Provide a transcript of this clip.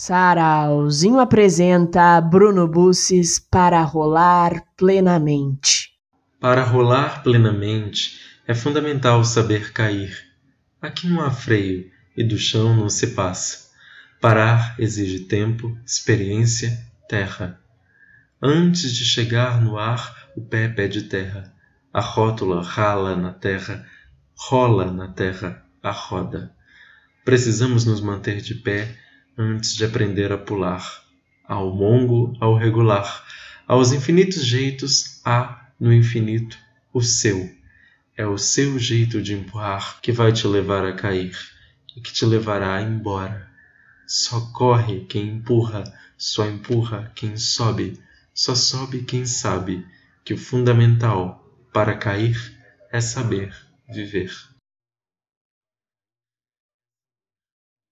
Sarauzinho apresenta Bruno Busses para rolar plenamente. Para rolar plenamente é fundamental saber cair. Aqui não há freio e do chão não se passa. Parar exige tempo, experiência, terra. Antes de chegar no ar, o pé pede terra. A rótula rala na terra, rola na terra a roda. Precisamos nos manter de pé antes de aprender a pular. Ao longo, ao regular, aos infinitos jeitos, há no infinito o seu. É o seu jeito de empurrar que vai te levar a cair e que te levará embora. Só corre quem empurra, só empurra quem sobe, só sobe quem sabe que o fundamental para cair é saber viver.